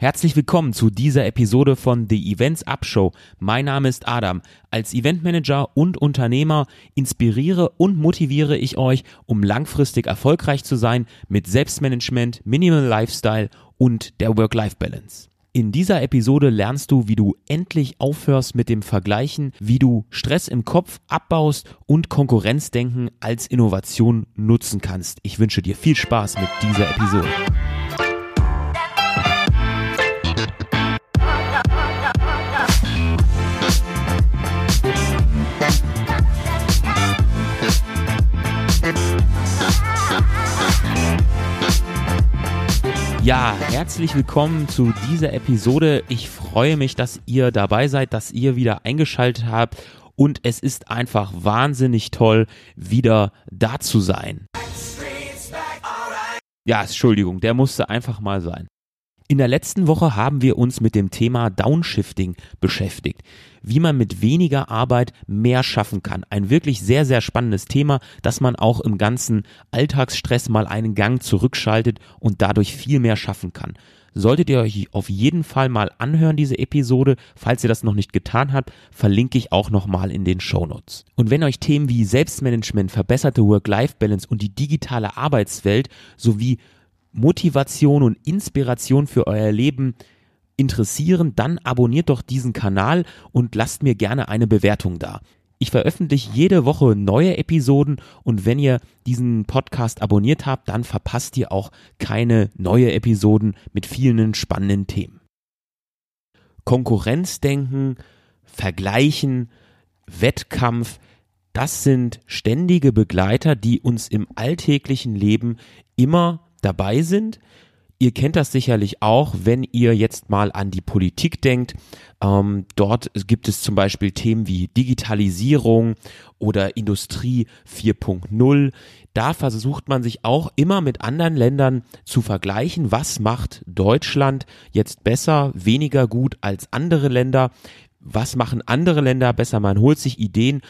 Herzlich willkommen zu dieser Episode von The Events Up Show. Mein Name ist Adam. Als Eventmanager und Unternehmer inspiriere und motiviere ich euch, um langfristig erfolgreich zu sein mit Selbstmanagement, Minimal Lifestyle und der Work-Life-Balance. In dieser Episode lernst du, wie du endlich aufhörst mit dem Vergleichen, wie du Stress im Kopf abbaust und Konkurrenzdenken als Innovation nutzen kannst. Ich wünsche dir viel Spaß mit dieser Episode. Ja, herzlich willkommen zu dieser Episode. Ich freue mich, dass ihr dabei seid, dass ihr wieder eingeschaltet habt und es ist einfach wahnsinnig toll, wieder da zu sein. Ja, Entschuldigung, der musste einfach mal sein. In der letzten Woche haben wir uns mit dem Thema Downshifting beschäftigt. Wie man mit weniger Arbeit mehr schaffen kann. Ein wirklich sehr, sehr spannendes Thema, dass man auch im ganzen Alltagsstress mal einen Gang zurückschaltet und dadurch viel mehr schaffen kann. Solltet ihr euch auf jeden Fall mal anhören, diese Episode. Falls ihr das noch nicht getan habt, verlinke ich auch nochmal in den Shownotes. Und wenn euch Themen wie Selbstmanagement, verbesserte Work-Life-Balance und die digitale Arbeitswelt sowie Motivation und Inspiration für euer Leben interessieren, dann abonniert doch diesen Kanal und lasst mir gerne eine Bewertung da. Ich veröffentliche jede Woche neue Episoden und wenn ihr diesen Podcast abonniert habt, dann verpasst ihr auch keine neue Episoden mit vielen spannenden Themen. Konkurrenzdenken, Vergleichen, Wettkampf, das sind ständige Begleiter, die uns im alltäglichen Leben immer dabei sind. Ihr kennt das sicherlich auch, wenn ihr jetzt mal an die Politik denkt. Ähm, dort gibt es zum Beispiel Themen wie Digitalisierung oder Industrie 4.0. Da versucht man sich auch immer mit anderen Ländern zu vergleichen. Was macht Deutschland jetzt besser, weniger gut als andere Länder? Was machen andere Länder besser? Man holt sich Ideen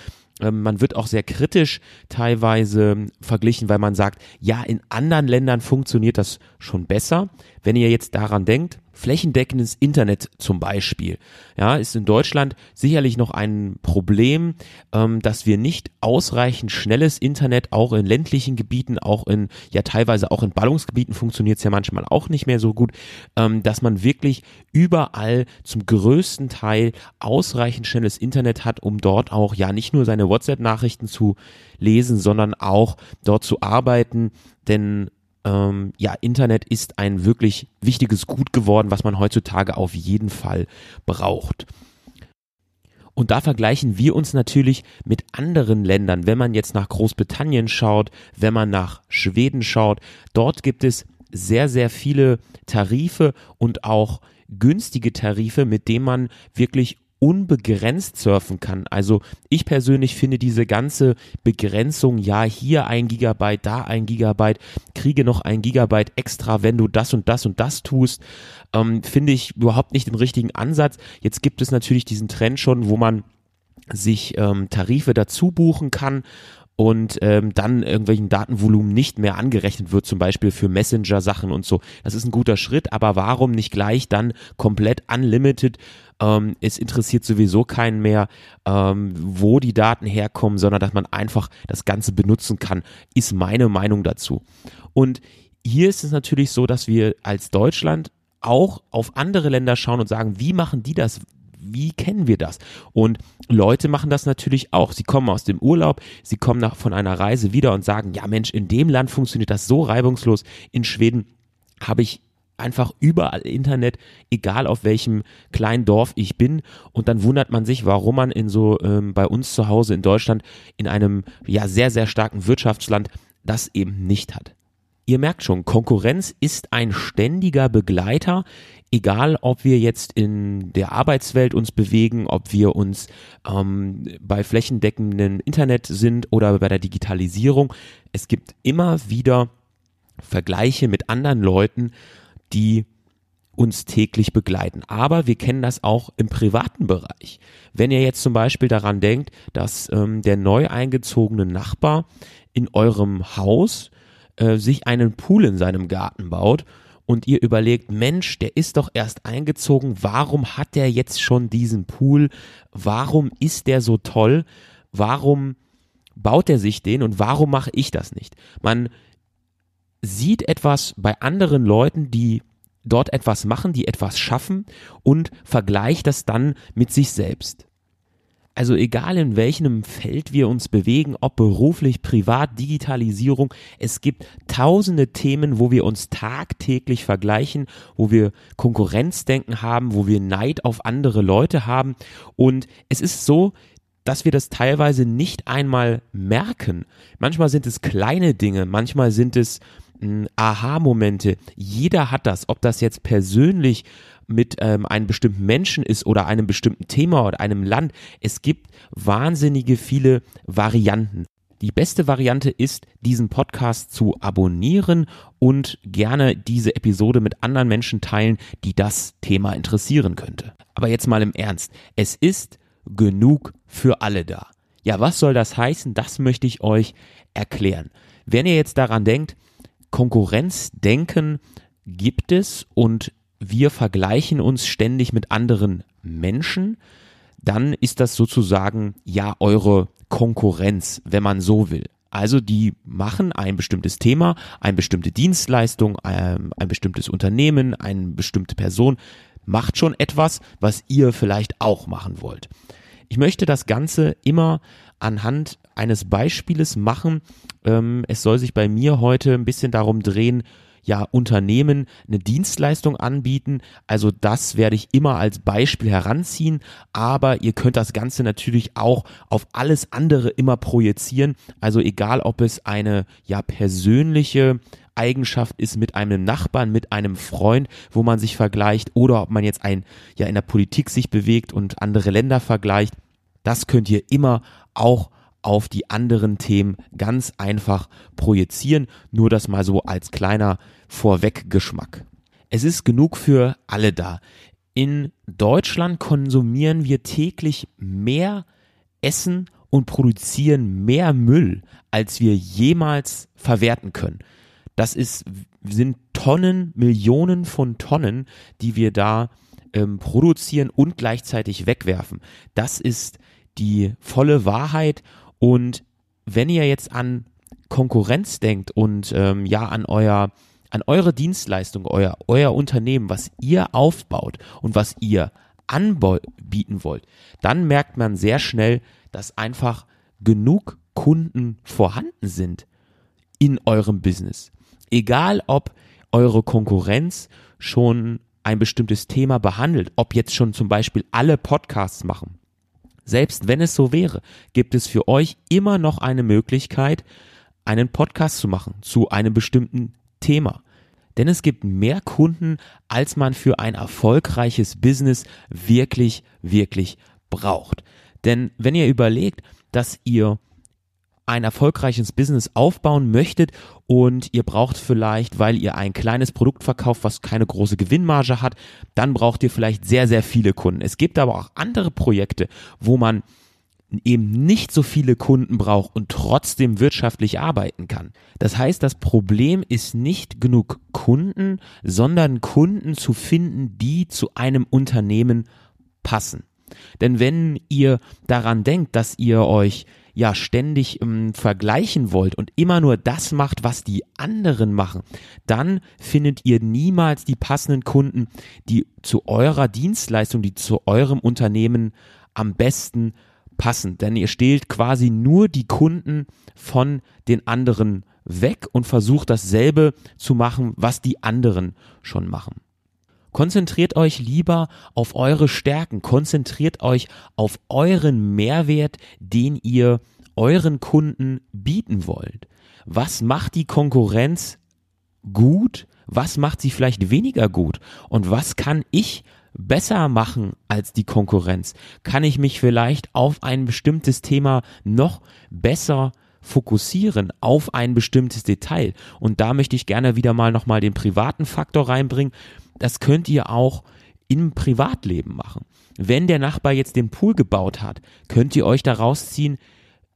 man wird auch sehr kritisch teilweise verglichen, weil man sagt, ja, in anderen Ländern funktioniert das schon besser. Wenn ihr jetzt daran denkt, flächendeckendes Internet zum Beispiel, ja, ist in Deutschland sicherlich noch ein Problem, ähm, dass wir nicht ausreichend schnelles Internet auch in ländlichen Gebieten, auch in, ja teilweise auch in Ballungsgebieten funktioniert es ja manchmal auch nicht mehr so gut, ähm, dass man wirklich überall zum größten Teil ausreichend schnelles Internet hat, um dort auch ja nicht nur seine WhatsApp-Nachrichten zu lesen, sondern auch dort zu arbeiten, denn ähm, ja, Internet ist ein wirklich wichtiges Gut geworden, was man heutzutage auf jeden Fall braucht. Und da vergleichen wir uns natürlich mit anderen Ländern. Wenn man jetzt nach Großbritannien schaut, wenn man nach Schweden schaut, dort gibt es sehr, sehr viele Tarife und auch günstige Tarife, mit denen man wirklich unbegrenzt surfen kann. Also ich persönlich finde diese ganze Begrenzung, ja, hier ein Gigabyte, da ein Gigabyte, kriege noch ein Gigabyte extra, wenn du das und das und das tust, ähm, finde ich überhaupt nicht den richtigen Ansatz. Jetzt gibt es natürlich diesen Trend schon, wo man sich ähm, Tarife dazu buchen kann und ähm, dann irgendwelchen Datenvolumen nicht mehr angerechnet wird, zum Beispiel für Messenger-Sachen und so. Das ist ein guter Schritt, aber warum nicht gleich dann komplett unlimited? Ähm, es interessiert sowieso keinen mehr, ähm, wo die Daten herkommen, sondern dass man einfach das Ganze benutzen kann, ist meine Meinung dazu. Und hier ist es natürlich so, dass wir als Deutschland auch auf andere Länder schauen und sagen, wie machen die das? Wie kennen wir das? Und Leute machen das natürlich auch. Sie kommen aus dem Urlaub, sie kommen nach, von einer Reise wieder und sagen, ja Mensch, in dem Land funktioniert das so reibungslos. In Schweden habe ich einfach überall Internet, egal auf welchem kleinen Dorf ich bin. Und dann wundert man sich, warum man in so ähm, bei uns zu Hause in Deutschland in einem ja sehr, sehr starken Wirtschaftsland das eben nicht hat. Ihr merkt schon, Konkurrenz ist ein ständiger Begleiter, egal ob wir jetzt in der Arbeitswelt uns bewegen, ob wir uns ähm, bei flächendeckenden Internet sind oder bei der Digitalisierung. Es gibt immer wieder Vergleiche mit anderen Leuten, die uns täglich begleiten. Aber wir kennen das auch im privaten Bereich. Wenn ihr jetzt zum Beispiel daran denkt, dass ähm, der neu eingezogene Nachbar in eurem Haus äh, sich einen Pool in seinem Garten baut und ihr überlegt, Mensch, der ist doch erst eingezogen, warum hat der jetzt schon diesen Pool? Warum ist der so toll? Warum baut er sich den und warum mache ich das nicht? Man sieht etwas bei anderen Leuten, die dort etwas machen, die etwas schaffen und vergleicht das dann mit sich selbst. Also egal in welchem Feld wir uns bewegen, ob beruflich, privat, Digitalisierung, es gibt tausende Themen, wo wir uns tagtäglich vergleichen, wo wir Konkurrenzdenken haben, wo wir Neid auf andere Leute haben. Und es ist so, dass wir das teilweise nicht einmal merken. Manchmal sind es kleine Dinge, manchmal sind es Aha-Momente. Jeder hat das, ob das jetzt persönlich mit ähm, einem bestimmten Menschen ist oder einem bestimmten Thema oder einem Land. Es gibt wahnsinnige viele Varianten. Die beste Variante ist, diesen Podcast zu abonnieren und gerne diese Episode mit anderen Menschen teilen, die das Thema interessieren könnte. Aber jetzt mal im Ernst. Es ist genug für alle da. Ja, was soll das heißen? Das möchte ich euch erklären. Wenn ihr jetzt daran denkt, Konkurrenzdenken gibt es und wir vergleichen uns ständig mit anderen Menschen, dann ist das sozusagen ja eure Konkurrenz, wenn man so will. Also die machen ein bestimmtes Thema, eine bestimmte Dienstleistung, ein, ein bestimmtes Unternehmen, eine bestimmte Person macht schon etwas, was ihr vielleicht auch machen wollt. Ich möchte das Ganze immer anhand eines Beispieles machen. Ähm, es soll sich bei mir heute ein bisschen darum drehen, ja Unternehmen eine Dienstleistung anbieten. Also das werde ich immer als Beispiel heranziehen, aber ihr könnt das Ganze natürlich auch auf alles andere immer projizieren. Also egal, ob es eine ja persönliche Eigenschaft ist mit einem Nachbarn, mit einem Freund, wo man sich vergleicht oder ob man jetzt ein ja in der Politik sich bewegt und andere Länder vergleicht. Das könnt ihr immer auch auf die anderen Themen ganz einfach projizieren. Nur das mal so als kleiner Vorweggeschmack. Es ist genug für alle da. In Deutschland konsumieren wir täglich mehr Essen und produzieren mehr Müll, als wir jemals verwerten können. Das ist, sind Tonnen, Millionen von Tonnen, die wir da ähm, produzieren und gleichzeitig wegwerfen. Das ist die volle Wahrheit und wenn ihr jetzt an Konkurrenz denkt und ähm, ja an euer an eure Dienstleistung, euer, euer Unternehmen, was ihr aufbaut und was ihr anbieten wollt, dann merkt man sehr schnell, dass einfach genug Kunden vorhanden sind in eurem Business. Egal ob eure Konkurrenz schon ein bestimmtes Thema behandelt, ob jetzt schon zum Beispiel alle Podcasts machen selbst wenn es so wäre, gibt es für euch immer noch eine Möglichkeit, einen Podcast zu machen zu einem bestimmten Thema. Denn es gibt mehr Kunden, als man für ein erfolgreiches Business wirklich, wirklich braucht. Denn wenn ihr überlegt, dass ihr ein erfolgreiches Business aufbauen möchtet und ihr braucht vielleicht, weil ihr ein kleines Produkt verkauft, was keine große Gewinnmarge hat, dann braucht ihr vielleicht sehr, sehr viele Kunden. Es gibt aber auch andere Projekte, wo man eben nicht so viele Kunden braucht und trotzdem wirtschaftlich arbeiten kann. Das heißt, das Problem ist nicht genug Kunden, sondern Kunden zu finden, die zu einem Unternehmen passen. Denn wenn ihr daran denkt, dass ihr euch ja ständig ähm, vergleichen wollt und immer nur das macht, was die anderen machen, dann findet ihr niemals die passenden Kunden, die zu eurer Dienstleistung, die zu eurem Unternehmen am besten passen. Denn ihr stehlt quasi nur die Kunden von den anderen weg und versucht dasselbe zu machen, was die anderen schon machen. Konzentriert euch lieber auf eure Stärken, konzentriert euch auf euren Mehrwert, den ihr euren Kunden bieten wollt. Was macht die Konkurrenz gut? Was macht sie vielleicht weniger gut? Und was kann ich besser machen als die Konkurrenz? Kann ich mich vielleicht auf ein bestimmtes Thema noch besser fokussieren auf ein bestimmtes Detail. Und da möchte ich gerne wieder mal nochmal den privaten Faktor reinbringen das könnt ihr auch im Privatleben machen. Wenn der Nachbar jetzt den Pool gebaut hat, könnt ihr euch daraus ziehen,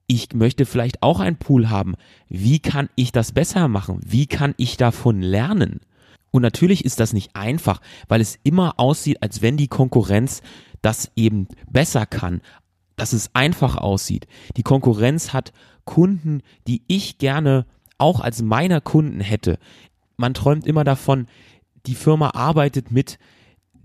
ich möchte vielleicht auch einen Pool haben. Wie kann ich das besser machen? Wie kann ich davon lernen? Und natürlich ist das nicht einfach, weil es immer aussieht, als wenn die Konkurrenz das eben besser kann, dass es einfach aussieht. Die Konkurrenz hat Kunden, die ich gerne auch als meiner Kunden hätte. Man träumt immer davon, die Firma arbeitet mit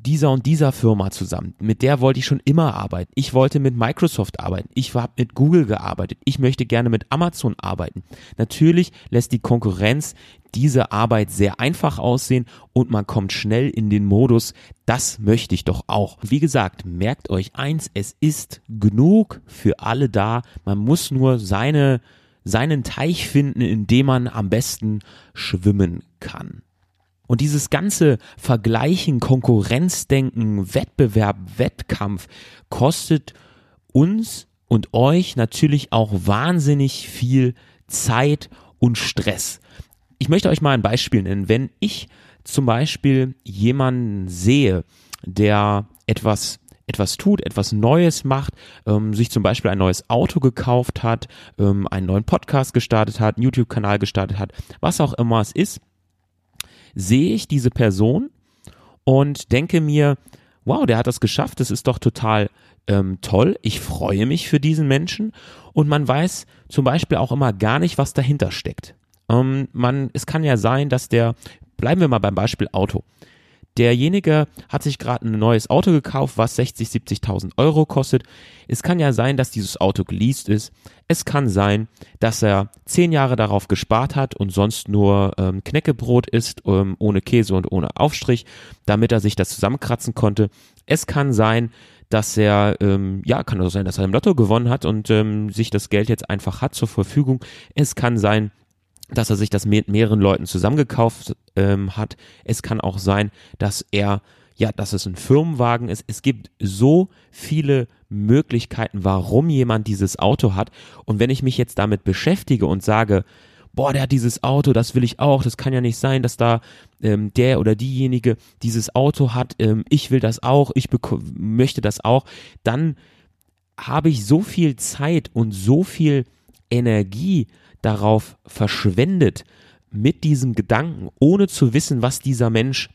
dieser und dieser Firma zusammen. Mit der wollte ich schon immer arbeiten. Ich wollte mit Microsoft arbeiten. Ich habe mit Google gearbeitet. Ich möchte gerne mit Amazon arbeiten. Natürlich lässt die Konkurrenz diese Arbeit sehr einfach aussehen und man kommt schnell in den Modus, das möchte ich doch auch. Wie gesagt, merkt euch eins, es ist genug für alle da. Man muss nur seine, seinen Teich finden, in dem man am besten schwimmen kann. Und dieses ganze Vergleichen, Konkurrenzdenken, Wettbewerb, Wettkampf kostet uns und euch natürlich auch wahnsinnig viel Zeit und Stress. Ich möchte euch mal ein Beispiel nennen. Wenn ich zum Beispiel jemanden sehe, der etwas etwas tut, etwas Neues macht, ähm, sich zum Beispiel ein neues Auto gekauft hat, ähm, einen neuen Podcast gestartet hat, einen YouTube-Kanal gestartet hat, was auch immer es ist, sehe ich diese Person und denke mir, wow, der hat das geschafft, das ist doch total ähm, toll, ich freue mich für diesen Menschen und man weiß zum Beispiel auch immer gar nicht, was dahinter steckt. Ähm, man, es kann ja sein, dass der, bleiben wir mal beim Beispiel Auto. Derjenige hat sich gerade ein neues Auto gekauft, was 60, 70.000 Euro kostet. Es kann ja sein, dass dieses Auto geleast ist. Es kann sein, dass er zehn Jahre darauf gespart hat und sonst nur ähm, Knäckebrot isst, ähm, ohne Käse und ohne Aufstrich, damit er sich das zusammenkratzen konnte. Es kann sein, dass er, ähm, ja, kann auch sein, dass er im Lotto gewonnen hat und ähm, sich das Geld jetzt einfach hat zur Verfügung. Es kann sein, dass er sich das mit mehreren Leuten zusammengekauft ähm, hat. Es kann auch sein, dass er, ja, dass es ein Firmenwagen ist. Es gibt so viele Möglichkeiten, warum jemand dieses Auto hat. Und wenn ich mich jetzt damit beschäftige und sage, boah, der hat dieses Auto, das will ich auch, das kann ja nicht sein, dass da ähm, der oder diejenige dieses Auto hat, ähm, ich will das auch, ich möchte das auch, dann habe ich so viel Zeit und so viel Energie darauf verschwendet, mit diesem Gedanken, ohne zu wissen, was dieser Mensch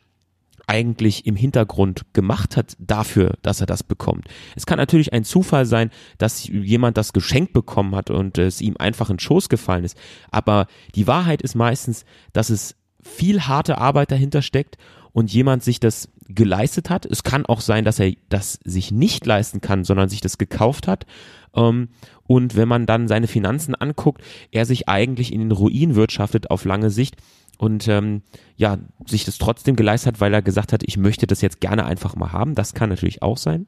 eigentlich im Hintergrund gemacht hat dafür, dass er das bekommt. Es kann natürlich ein Zufall sein, dass jemand das Geschenk bekommen hat und es ihm einfach in Schoß gefallen ist. Aber die Wahrheit ist meistens, dass es viel harte Arbeit dahinter steckt und jemand sich das geleistet hat. Es kann auch sein, dass er das sich nicht leisten kann, sondern sich das gekauft hat. Ähm, und wenn man dann seine Finanzen anguckt, er sich eigentlich in den Ruin wirtschaftet auf lange Sicht und ähm, ja, sich das trotzdem geleistet hat, weil er gesagt hat, ich möchte das jetzt gerne einfach mal haben. Das kann natürlich auch sein.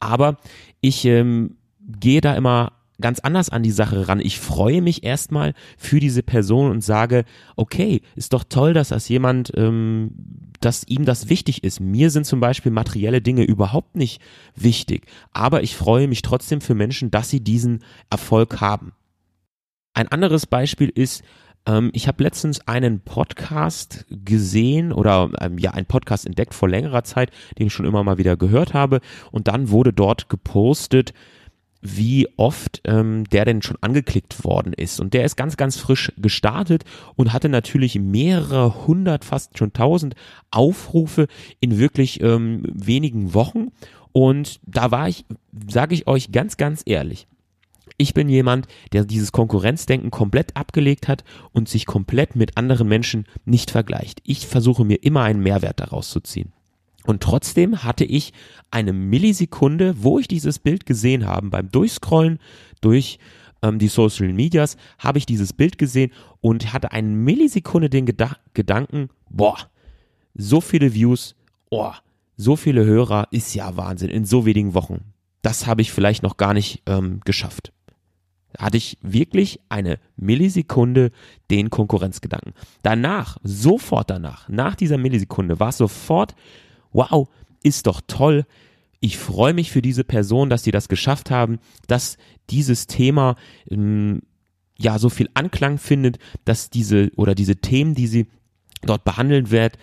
Aber ich ähm, gehe da immer ganz anders an die Sache ran. Ich freue mich erstmal für diese Person und sage, okay, ist doch toll, dass das jemand, ähm, dass ihm das wichtig ist. Mir sind zum Beispiel materielle Dinge überhaupt nicht wichtig, aber ich freue mich trotzdem für Menschen, dass sie diesen Erfolg haben. Ein anderes Beispiel ist, ähm, ich habe letztens einen Podcast gesehen oder ähm, ja, einen Podcast entdeckt vor längerer Zeit, den ich schon immer mal wieder gehört habe. Und dann wurde dort gepostet, wie oft ähm, der denn schon angeklickt worden ist. Und der ist ganz, ganz frisch gestartet und hatte natürlich mehrere hundert, fast schon tausend Aufrufe in wirklich ähm, wenigen Wochen. Und da war ich, sage ich euch ganz, ganz ehrlich, ich bin jemand, der dieses Konkurrenzdenken komplett abgelegt hat und sich komplett mit anderen Menschen nicht vergleicht. Ich versuche mir immer einen Mehrwert daraus zu ziehen. Und trotzdem hatte ich eine Millisekunde, wo ich dieses Bild gesehen habe, beim Durchscrollen durch ähm, die Social Medias, habe ich dieses Bild gesehen und hatte eine Millisekunde den Geda Gedanken, boah, so viele Views, boah, so viele Hörer ist ja Wahnsinn in so wenigen Wochen. Das habe ich vielleicht noch gar nicht ähm, geschafft. Da hatte ich wirklich eine Millisekunde den Konkurrenzgedanken. Danach, sofort danach, nach dieser Millisekunde, war es sofort wow, ist doch toll. Ich freue mich für diese Person, dass sie das geschafft haben, dass dieses Thema ähm, ja so viel Anklang findet, dass diese oder diese Themen, die sie dort behandeln wird,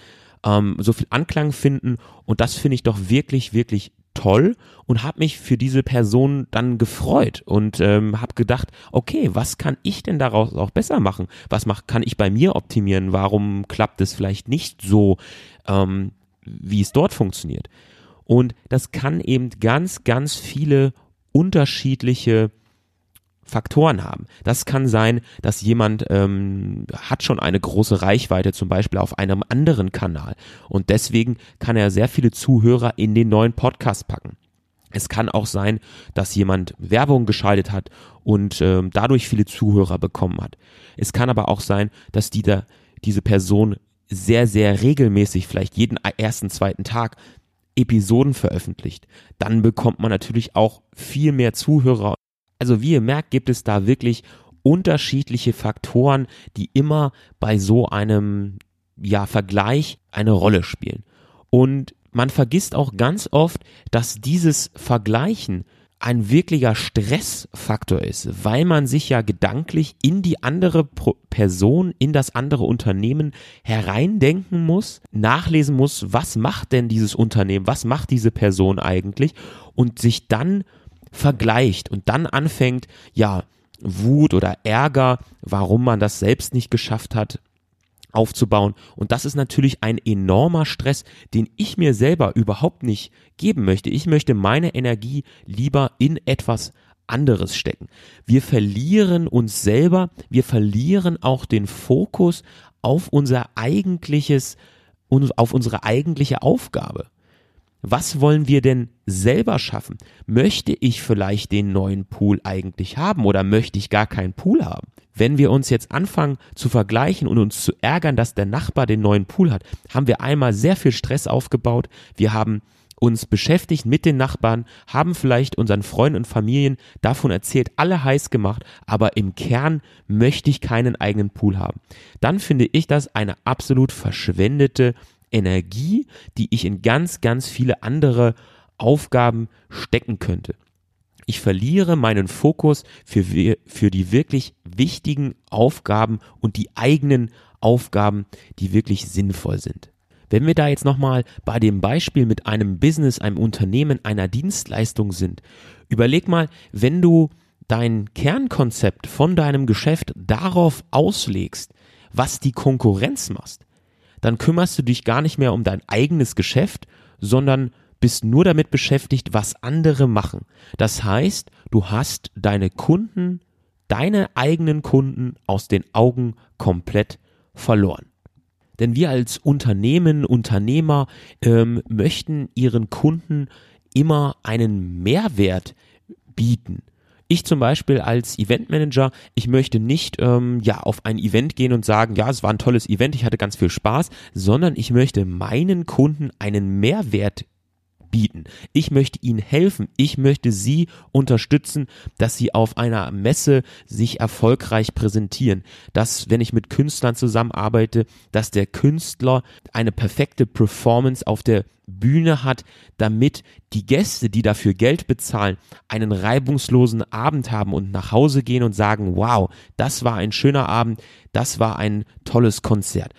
ähm, so viel Anklang finden. Und das finde ich doch wirklich, wirklich toll und habe mich für diese Person dann gefreut und ähm, habe gedacht, okay, was kann ich denn daraus auch besser machen? Was mach, kann ich bei mir optimieren? Warum klappt es vielleicht nicht so, ähm, wie es dort funktioniert? Und das kann eben ganz, ganz viele unterschiedliche Faktoren haben. Das kann sein, dass jemand ähm, hat schon eine große Reichweite, zum Beispiel auf einem anderen Kanal. Und deswegen kann er sehr viele Zuhörer in den neuen Podcast packen. Es kann auch sein, dass jemand Werbung geschaltet hat und ähm, dadurch viele Zuhörer bekommen hat. Es kann aber auch sein, dass die da, diese Person sehr, sehr regelmäßig, vielleicht jeden ersten, zweiten Tag Episoden veröffentlicht. Dann bekommt man natürlich auch viel mehr Zuhörer also wie ihr merkt, gibt es da wirklich unterschiedliche Faktoren, die immer bei so einem ja, Vergleich eine Rolle spielen. Und man vergisst auch ganz oft, dass dieses Vergleichen ein wirklicher Stressfaktor ist, weil man sich ja gedanklich in die andere Person, in das andere Unternehmen hereindenken muss, nachlesen muss, was macht denn dieses Unternehmen, was macht diese Person eigentlich und sich dann vergleicht und dann anfängt, ja, Wut oder Ärger, warum man das selbst nicht geschafft hat, aufzubauen. Und das ist natürlich ein enormer Stress, den ich mir selber überhaupt nicht geben möchte. Ich möchte meine Energie lieber in etwas anderes stecken. Wir verlieren uns selber, wir verlieren auch den Fokus auf unser eigentliches, auf unsere eigentliche Aufgabe. Was wollen wir denn selber schaffen? Möchte ich vielleicht den neuen Pool eigentlich haben oder möchte ich gar keinen Pool haben? Wenn wir uns jetzt anfangen zu vergleichen und uns zu ärgern, dass der Nachbar den neuen Pool hat, haben wir einmal sehr viel Stress aufgebaut. Wir haben uns beschäftigt mit den Nachbarn, haben vielleicht unseren Freunden und Familien davon erzählt, alle heiß gemacht, aber im Kern möchte ich keinen eigenen Pool haben. Dann finde ich das eine absolut verschwendete Energie, die ich in ganz, ganz viele andere Aufgaben stecken könnte. Ich verliere meinen Fokus für, für die wirklich wichtigen Aufgaben und die eigenen Aufgaben, die wirklich sinnvoll sind. Wenn wir da jetzt nochmal bei dem Beispiel mit einem Business, einem Unternehmen, einer Dienstleistung sind, überleg mal, wenn du dein Kernkonzept von deinem Geschäft darauf auslegst, was die Konkurrenz macht, dann kümmerst du dich gar nicht mehr um dein eigenes Geschäft, sondern bist nur damit beschäftigt, was andere machen. Das heißt, du hast deine Kunden, deine eigenen Kunden aus den Augen komplett verloren. Denn wir als Unternehmen, Unternehmer ähm, möchten ihren Kunden immer einen Mehrwert bieten. Ich zum Beispiel als Eventmanager, ich möchte nicht ähm, ja auf ein Event gehen und sagen, ja, es war ein tolles Event, ich hatte ganz viel Spaß, sondern ich möchte meinen Kunden einen Mehrwert bieten. Ich möchte ihnen helfen. Ich möchte sie unterstützen, dass sie auf einer Messe sich erfolgreich präsentieren. Dass, wenn ich mit Künstlern zusammenarbeite, dass der Künstler eine perfekte Performance auf der Bühne hat, damit die Gäste, die dafür Geld bezahlen, einen reibungslosen Abend haben und nach Hause gehen und sagen, wow, das war ein schöner Abend, das war ein tolles Konzert.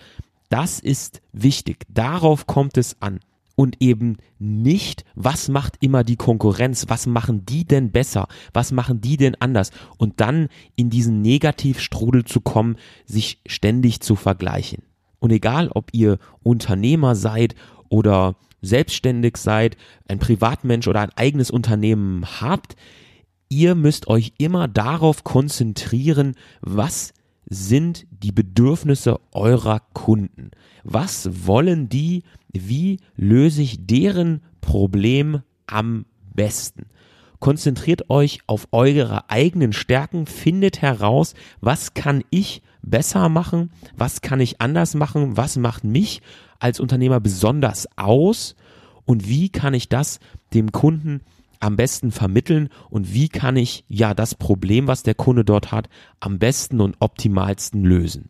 Das ist wichtig. Darauf kommt es an und eben nicht, was macht immer die Konkurrenz, was machen die denn besser, was machen die denn anders und dann in diesen Negativstrudel zu kommen, sich ständig zu vergleichen. Und egal, ob ihr Unternehmer seid oder selbstständig seid, ein Privatmensch oder ein eigenes Unternehmen habt, ihr müsst euch immer darauf konzentrieren, was sind die Bedürfnisse eurer Kunden. Was wollen die wie löse ich deren Problem am besten? Konzentriert euch auf eure eigenen Stärken, findet heraus, was kann ich besser machen, was kann ich anders machen, was macht mich als Unternehmer besonders aus und wie kann ich das dem Kunden am besten vermitteln und wie kann ich ja das Problem, was der Kunde dort hat, am besten und optimalsten lösen.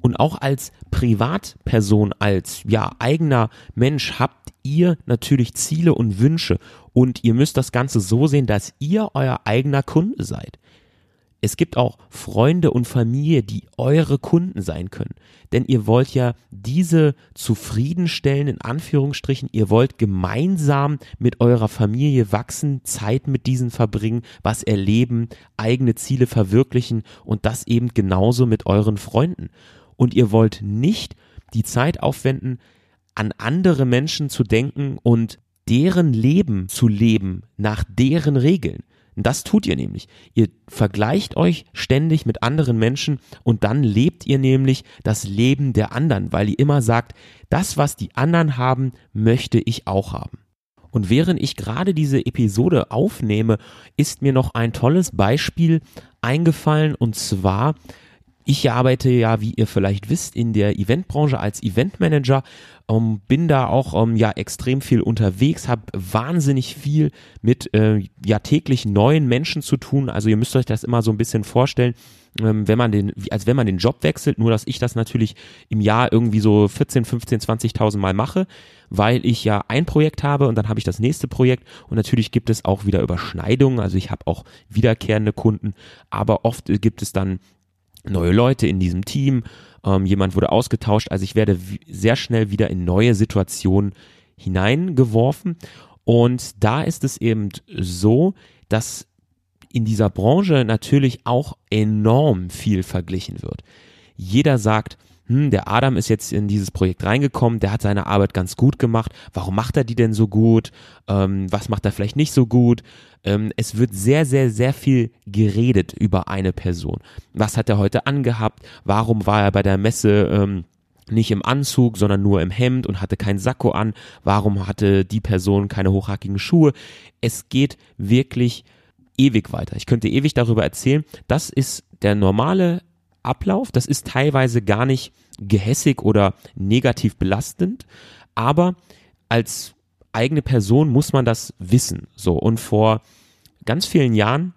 Und auch als Privatperson, als ja eigener Mensch habt ihr natürlich Ziele und Wünsche und ihr müsst das Ganze so sehen, dass ihr euer eigener Kunde seid. es gibt auch Freunde und Familie, die eure Kunden sein können. Denn ihr wollt ja diese zufriedenstellen, in Anführungsstrichen, ihr wollt gemeinsam mit eurer Familie wachsen, Zeit mit diesen verbringen, was erleben, eigene Ziele verwirklichen und das eben genauso mit euren Freunden. Und ihr wollt nicht die Zeit aufwenden, an andere Menschen zu denken und deren Leben zu leben nach deren Regeln. Das tut ihr nämlich. Ihr vergleicht euch ständig mit anderen Menschen und dann lebt ihr nämlich das Leben der anderen, weil ihr immer sagt, das, was die anderen haben, möchte ich auch haben. Und während ich gerade diese Episode aufnehme, ist mir noch ein tolles Beispiel eingefallen und zwar ich arbeite ja, wie ihr vielleicht wisst, in der Eventbranche als Eventmanager, ähm, bin da auch ähm, ja extrem viel unterwegs, habe wahnsinnig viel mit äh, ja täglich neuen Menschen zu tun. Also ihr müsst euch das immer so ein bisschen vorstellen, ähm, wenn man den, als wenn man den Job wechselt, nur dass ich das natürlich im Jahr irgendwie so 14, 15, 20.000 Mal mache, weil ich ja ein Projekt habe und dann habe ich das nächste Projekt und natürlich gibt es auch wieder Überschneidungen, also ich habe auch wiederkehrende Kunden, aber oft gibt es dann neue Leute in diesem Team, ähm, jemand wurde ausgetauscht, also ich werde sehr schnell wieder in neue Situationen hineingeworfen. Und da ist es eben so, dass in dieser Branche natürlich auch enorm viel verglichen wird. Jeder sagt, hm, der Adam ist jetzt in dieses Projekt reingekommen, der hat seine Arbeit ganz gut gemacht. Warum macht er die denn so gut? Ähm, was macht er vielleicht nicht so gut? Ähm, es wird sehr, sehr, sehr viel geredet über eine Person. Was hat er heute angehabt? Warum war er bei der Messe? Ähm, nicht im Anzug, sondern nur im Hemd und hatte kein Sakko an. Warum hatte die Person keine hochhackigen Schuhe? Es geht wirklich ewig weiter. Ich könnte ewig darüber erzählen. Das ist der normale Ablauf. Das ist teilweise gar nicht gehässig oder negativ belastend, aber als eigene Person muss man das wissen. So und vor ganz vielen Jahren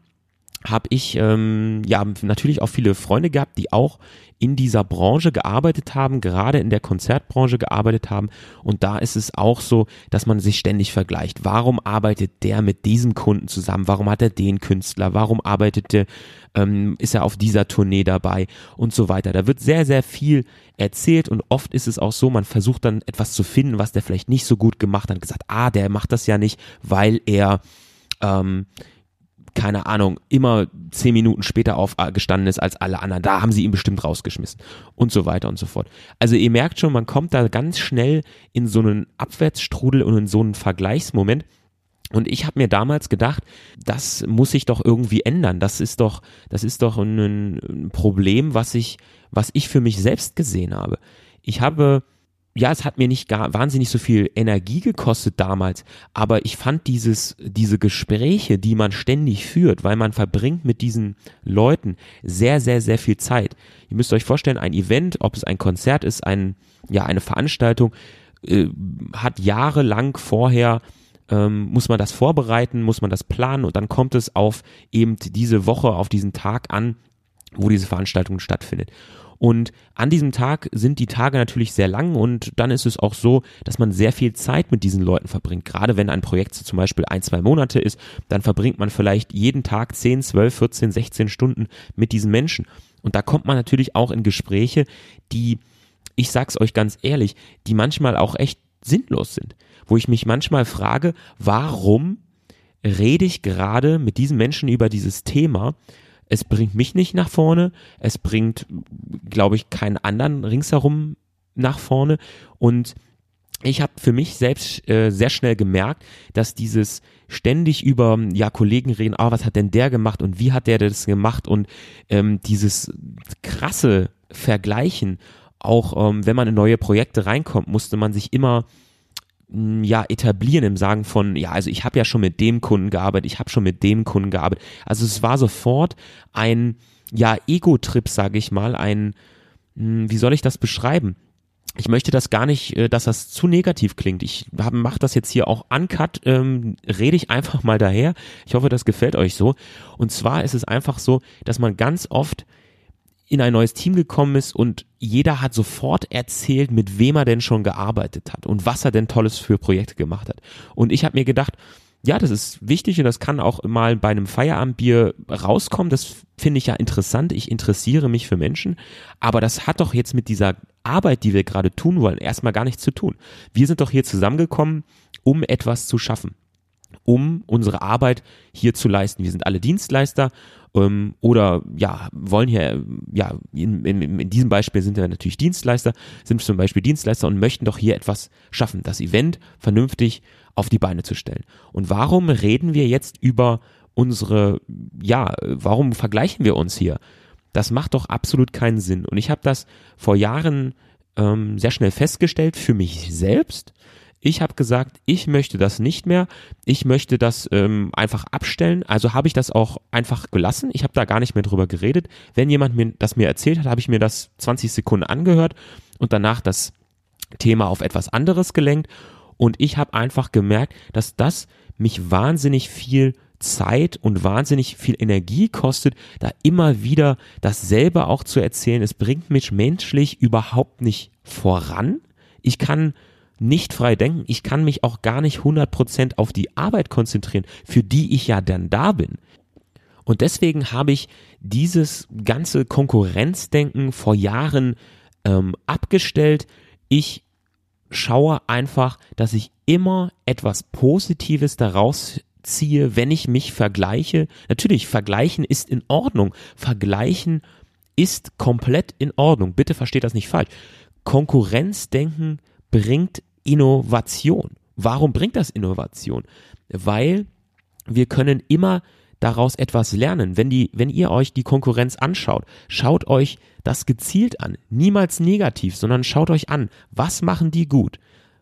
habe ich ähm, ja natürlich auch viele Freunde gehabt, die auch in dieser Branche gearbeitet haben, gerade in der Konzertbranche gearbeitet haben. Und da ist es auch so, dass man sich ständig vergleicht. Warum arbeitet der mit diesem Kunden zusammen? Warum hat er den Künstler? Warum arbeitet der, ähm, ist er auf dieser Tournee dabei und so weiter. Da wird sehr, sehr viel erzählt und oft ist es auch so, man versucht dann etwas zu finden, was der vielleicht nicht so gut gemacht hat. Gesagt, ah, der macht das ja nicht, weil er ähm, keine Ahnung, immer zehn Minuten später aufgestanden ist als alle anderen. Da haben sie ihn bestimmt rausgeschmissen und so weiter und so fort. Also ihr merkt schon, man kommt da ganz schnell in so einen Abwärtsstrudel und in so einen Vergleichsmoment. Und ich habe mir damals gedacht, das muss sich doch irgendwie ändern. Das ist doch, das ist doch ein, ein Problem, was ich, was ich für mich selbst gesehen habe. Ich habe ja, es hat mir nicht gar wahnsinnig so viel Energie gekostet damals, aber ich fand dieses, diese Gespräche, die man ständig führt, weil man verbringt mit diesen Leuten sehr, sehr, sehr viel Zeit. Ihr müsst euch vorstellen, ein Event, ob es ein Konzert ist, ein, ja, eine Veranstaltung, äh, hat jahrelang vorher ähm, muss man das vorbereiten, muss man das planen und dann kommt es auf eben diese Woche, auf diesen Tag an, wo diese Veranstaltung stattfindet. Und an diesem Tag sind die Tage natürlich sehr lang und dann ist es auch so, dass man sehr viel Zeit mit diesen Leuten verbringt. Gerade wenn ein Projekt zum Beispiel ein, zwei Monate ist, dann verbringt man vielleicht jeden Tag 10, 12, 14, 16 Stunden mit diesen Menschen. Und da kommt man natürlich auch in Gespräche, die, ich sag's euch ganz ehrlich, die manchmal auch echt sinnlos sind. Wo ich mich manchmal frage, warum rede ich gerade mit diesen Menschen über dieses Thema, es bringt mich nicht nach vorne, es bringt, glaube ich, keinen anderen ringsherum nach vorne. Und ich habe für mich selbst äh, sehr schnell gemerkt, dass dieses ständig über ja Kollegen reden, ah, was hat denn der gemacht und wie hat der das gemacht? Und ähm, dieses krasse Vergleichen, auch ähm, wenn man in neue Projekte reinkommt, musste man sich immer ja etablieren im Sagen von ja also ich habe ja schon mit dem Kunden gearbeitet ich habe schon mit dem Kunden gearbeitet also es war sofort ein ja Ego-Trip sage ich mal ein wie soll ich das beschreiben ich möchte das gar nicht, äh, dass das zu negativ klingt. Ich mache das jetzt hier auch uncut, ähm, rede ich einfach mal daher. Ich hoffe, das gefällt euch so. Und zwar ist es einfach so, dass man ganz oft in ein neues Team gekommen ist und jeder hat sofort erzählt, mit wem er denn schon gearbeitet hat und was er denn Tolles für Projekte gemacht hat. Und ich habe mir gedacht, ja, das ist wichtig und das kann auch mal bei einem Feierabendbier rauskommen. Das finde ich ja interessant. Ich interessiere mich für Menschen. Aber das hat doch jetzt mit dieser Arbeit, die wir gerade tun wollen, erstmal gar nichts zu tun. Wir sind doch hier zusammengekommen, um etwas zu schaffen. Um unsere Arbeit hier zu leisten. Wir sind alle Dienstleister ähm, oder ja, wollen hier, ja, in, in, in diesem Beispiel sind wir natürlich Dienstleister, sind zum Beispiel Dienstleister und möchten doch hier etwas schaffen, das Event vernünftig auf die Beine zu stellen. Und warum reden wir jetzt über unsere, ja, warum vergleichen wir uns hier? Das macht doch absolut keinen Sinn. Und ich habe das vor Jahren ähm, sehr schnell festgestellt für mich selbst. Ich habe gesagt, ich möchte das nicht mehr. Ich möchte das ähm, einfach abstellen. Also habe ich das auch einfach gelassen. Ich habe da gar nicht mehr drüber geredet. Wenn jemand mir das mir erzählt hat, habe ich mir das 20 Sekunden angehört und danach das Thema auf etwas anderes gelenkt. Und ich habe einfach gemerkt, dass das mich wahnsinnig viel Zeit und wahnsinnig viel Energie kostet, da immer wieder dasselbe auch zu erzählen. Es bringt mich menschlich überhaupt nicht voran. Ich kann nicht frei denken. Ich kann mich auch gar nicht 100% auf die Arbeit konzentrieren, für die ich ja dann da bin. Und deswegen habe ich dieses ganze Konkurrenzdenken vor Jahren ähm, abgestellt. Ich schaue einfach, dass ich immer etwas Positives daraus ziehe, wenn ich mich vergleiche. Natürlich, vergleichen ist in Ordnung. Vergleichen ist komplett in Ordnung. Bitte versteht das nicht falsch. Konkurrenzdenken bringt Innovation. Warum bringt das Innovation? Weil wir können immer daraus etwas lernen. Wenn die, wenn ihr euch die Konkurrenz anschaut, schaut euch das gezielt an. Niemals negativ, sondern schaut euch an, was machen die gut?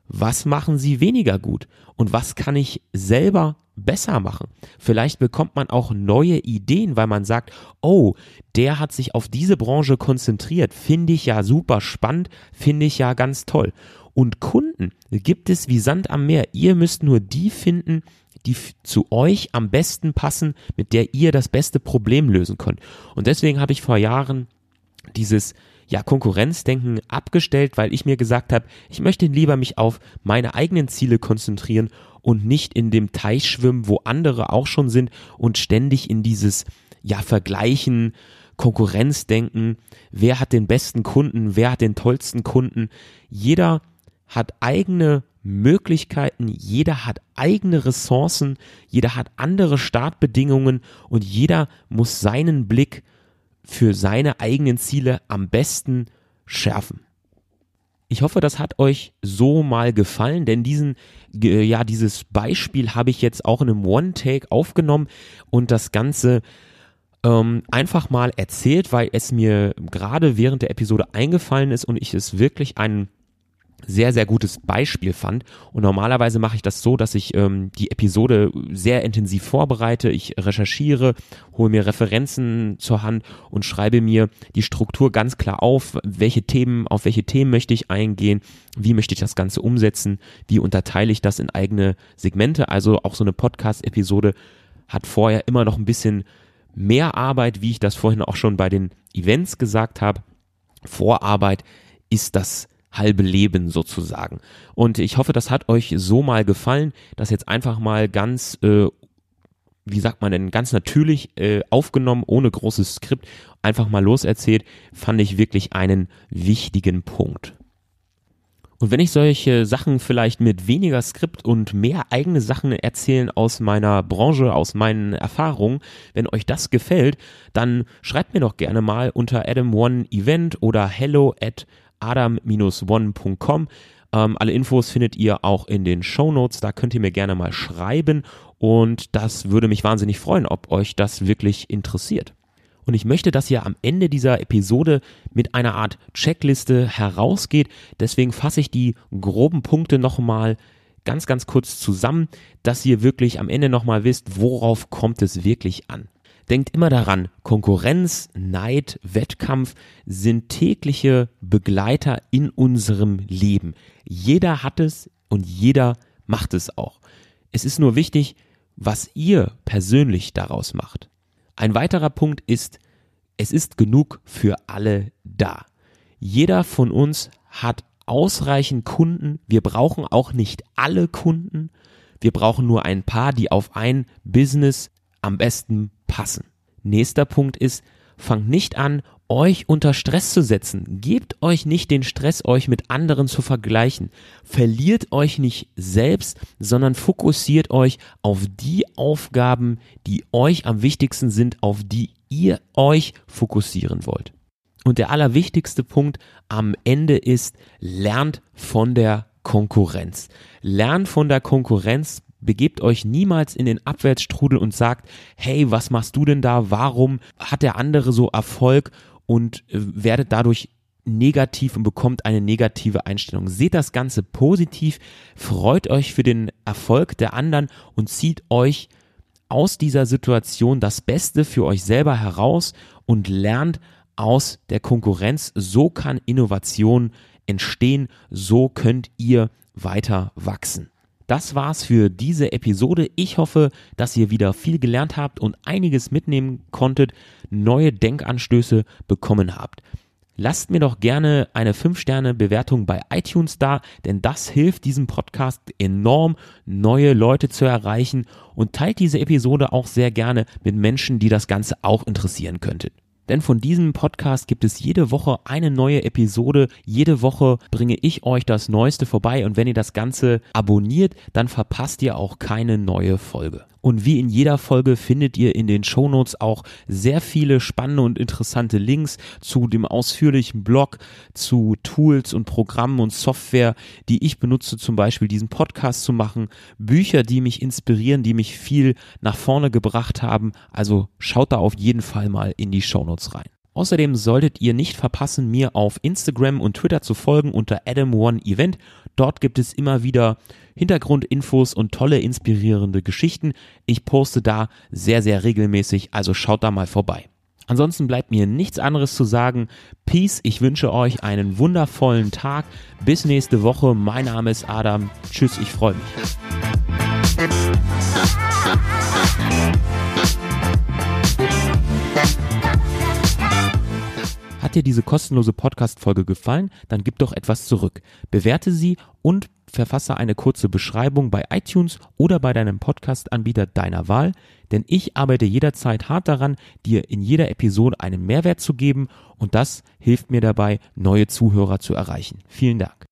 Was machen sie weniger gut? Und was kann ich selber besser machen? Vielleicht bekommt man auch neue Ideen, weil man sagt, oh, der hat sich auf diese Branche konzentriert. Finde ich ja super spannend, finde ich ja ganz toll. Und Kunden gibt es wie Sand am Meer. Ihr müsst nur die finden, die zu euch am besten passen, mit der ihr das beste Problem lösen könnt. Und deswegen habe ich vor Jahren dieses ja, Konkurrenzdenken abgestellt, weil ich mir gesagt habe, ich möchte lieber mich auf meine eigenen Ziele konzentrieren und nicht in dem Teich schwimmen, wo andere auch schon sind und ständig in dieses ja Vergleichen, Konkurrenzdenken, wer hat den besten Kunden, wer hat den tollsten Kunden. Jeder hat eigene Möglichkeiten, jeder hat eigene Ressourcen, jeder hat andere Startbedingungen und jeder muss seinen Blick für seine eigenen Ziele am besten schärfen. Ich hoffe, das hat euch so mal gefallen, denn diesen, ja, dieses Beispiel habe ich jetzt auch in einem One-Take aufgenommen und das Ganze ähm, einfach mal erzählt, weil es mir gerade während der Episode eingefallen ist und ich es wirklich einen sehr, sehr gutes Beispiel fand. Und normalerweise mache ich das so, dass ich ähm, die Episode sehr intensiv vorbereite. Ich recherchiere, hole mir Referenzen zur Hand und schreibe mir die Struktur ganz klar auf, welche Themen, auf welche Themen möchte ich eingehen, wie möchte ich das Ganze umsetzen, wie unterteile ich das in eigene Segmente. Also auch so eine Podcast-Episode hat vorher immer noch ein bisschen mehr Arbeit, wie ich das vorhin auch schon bei den Events gesagt habe. Vorarbeit ist das halbe Leben sozusagen. Und ich hoffe, das hat euch so mal gefallen, dass jetzt einfach mal ganz, äh, wie sagt man denn, ganz natürlich äh, aufgenommen, ohne großes Skript, einfach mal loserzählt, fand ich wirklich einen wichtigen Punkt. Und wenn ich solche Sachen vielleicht mit weniger Skript und mehr eigene Sachen erzählen aus meiner Branche, aus meinen Erfahrungen, wenn euch das gefällt, dann schreibt mir doch gerne mal unter Adam One Event oder hello at adam-one.com. Ähm, alle Infos findet ihr auch in den Show Notes. Da könnt ihr mir gerne mal schreiben und das würde mich wahnsinnig freuen, ob euch das wirklich interessiert. Und ich möchte, dass ihr am Ende dieser Episode mit einer Art Checkliste herausgeht. Deswegen fasse ich die groben Punkte nochmal ganz, ganz kurz zusammen, dass ihr wirklich am Ende nochmal wisst, worauf kommt es wirklich an. Denkt immer daran, Konkurrenz, Neid, Wettkampf sind tägliche Begleiter in unserem Leben. Jeder hat es und jeder macht es auch. Es ist nur wichtig, was ihr persönlich daraus macht. Ein weiterer Punkt ist, es ist genug für alle da. Jeder von uns hat ausreichend Kunden. Wir brauchen auch nicht alle Kunden. Wir brauchen nur ein paar, die auf ein Business am besten passen. Nächster Punkt ist, fangt nicht an, euch unter Stress zu setzen. Gebt euch nicht den Stress, euch mit anderen zu vergleichen. Verliert euch nicht selbst, sondern fokussiert euch auf die Aufgaben, die euch am wichtigsten sind, auf die ihr euch fokussieren wollt. Und der allerwichtigste Punkt am Ende ist, lernt von der Konkurrenz. Lernt von der Konkurrenz, begebt euch niemals in den Abwärtsstrudel und sagt, hey, was machst du denn da? Warum hat der andere so Erfolg? Und äh, werdet dadurch negativ und bekommt eine negative Einstellung. Seht das Ganze positiv, freut euch für den Erfolg der anderen und zieht euch aus dieser Situation das Beste für euch selber heraus und lernt aus der Konkurrenz. So kann Innovation entstehen, so könnt ihr weiter wachsen. Das war's für diese Episode. Ich hoffe, dass ihr wieder viel gelernt habt und einiges mitnehmen konntet, neue Denkanstöße bekommen habt. Lasst mir doch gerne eine 5-Sterne-Bewertung bei iTunes da, denn das hilft diesem Podcast enorm, neue Leute zu erreichen und teilt diese Episode auch sehr gerne mit Menschen, die das Ganze auch interessieren könnte. Denn von diesem Podcast gibt es jede Woche eine neue Episode. Jede Woche bringe ich euch das Neueste vorbei und wenn ihr das Ganze abonniert, dann verpasst ihr auch keine neue Folge. Und wie in jeder Folge findet ihr in den Shownotes auch sehr viele spannende und interessante Links zu dem ausführlichen Blog, zu Tools und Programmen und Software, die ich benutze, zum Beispiel diesen Podcast zu machen, Bücher, die mich inspirieren, die mich viel nach vorne gebracht haben. Also schaut da auf jeden Fall mal in die Shownotes rein. Außerdem solltet ihr nicht verpassen, mir auf Instagram und Twitter zu folgen unter Adam1Event. Dort gibt es immer wieder Hintergrundinfos und tolle inspirierende Geschichten. Ich poste da sehr, sehr regelmäßig, also schaut da mal vorbei. Ansonsten bleibt mir nichts anderes zu sagen. Peace, ich wünsche euch einen wundervollen Tag. Bis nächste Woche. Mein Name ist Adam. Tschüss, ich freue mich. Hat dir diese kostenlose Podcast-Folge gefallen? Dann gib doch etwas zurück. Bewerte sie und verfasse eine kurze Beschreibung bei iTunes oder bei deinem Podcast-Anbieter deiner Wahl, denn ich arbeite jederzeit hart daran, dir in jeder Episode einen Mehrwert zu geben und das hilft mir dabei, neue Zuhörer zu erreichen. Vielen Dank.